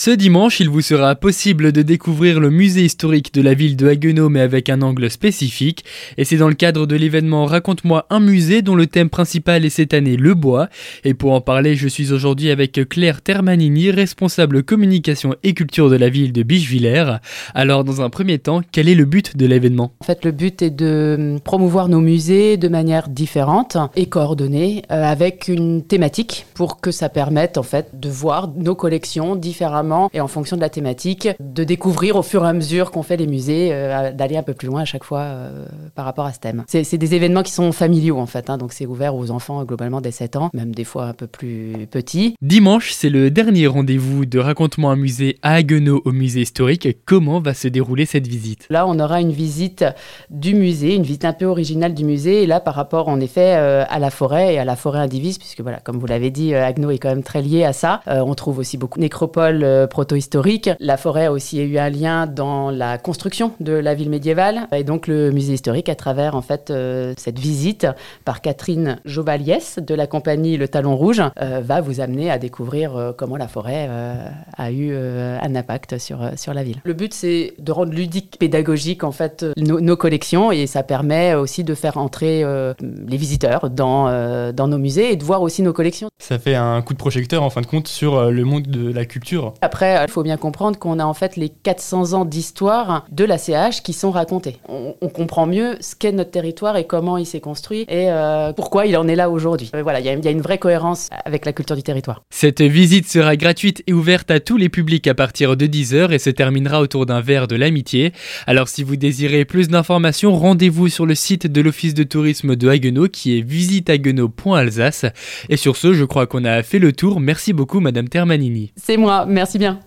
Ce dimanche, il vous sera possible de découvrir le musée historique de la ville de Haguenau mais avec un angle spécifique. Et c'est dans le cadre de l'événement Raconte-moi un musée dont le thème principal est cette année le bois. Et pour en parler, je suis aujourd'hui avec Claire Termanini, responsable communication et culture de la ville de Bichevillers. Alors dans un premier temps, quel est le but de l'événement? En fait, le but est de promouvoir nos musées de manière différente et coordonnée euh, avec une thématique pour que ça permette en fait de voir nos collections différemment et en fonction de la thématique, de découvrir au fur et à mesure qu'on fait les musées, euh, d'aller un peu plus loin à chaque fois euh, par rapport à ce thème. C'est des événements qui sont familiaux en fait, hein, donc c'est ouvert aux enfants globalement dès 7 ans, même des fois un peu plus petits. Dimanche, c'est le dernier rendez-vous de Raconte-moi un musée à Haguenau au musée historique. Comment va se dérouler cette visite? Là, on aura une visite du musée, une visite un peu originale du musée, et là par rapport en effet euh, à la forêt et à la forêt indivise, puisque voilà, comme vous l'avez dit, Haguenau est quand même très lié à ça. on trouve aussi beaucoup de nécropoles proto-historique. La forêt a aussi eu un lien dans la construction de la ville médiévale et donc le musée historique à travers en fait euh, cette visite par Catherine Jovaliès de la compagnie Le Talon Rouge euh, va vous amener à découvrir euh, comment la forêt a eu un impact sur, sur la ville. Le but c'est de rendre ludique, pédagogique en fait nos, nos collections et ça permet aussi de faire entrer les visiteurs dans, dans nos musées et de voir aussi nos collections. Ça fait un coup de projecteur en fin de compte sur le monde de la culture. Après, il faut bien comprendre qu'on a en fait les 400 ans d'histoire de la CH qui sont racontés. On, comprend mieux ce qu'est notre territoire et comment il s'est construit et euh, pourquoi il en est là aujourd'hui. Euh, voilà, il y, a une vraie cohérence avec la culture du territoire. Cette visite sera gratuite et ouverte à tous les publics à partir de 10h et se terminera autour d'un verre de l'amitié. Alors si vous désirez plus d'informations, rendez-vous sur le site de l'Office de tourisme de Haguenau qui est visitehaguenau.alsace. Et sur ce, je crois qu'on a fait le tour. Merci beaucoup Madame Termanini. C'est moi, merci bien.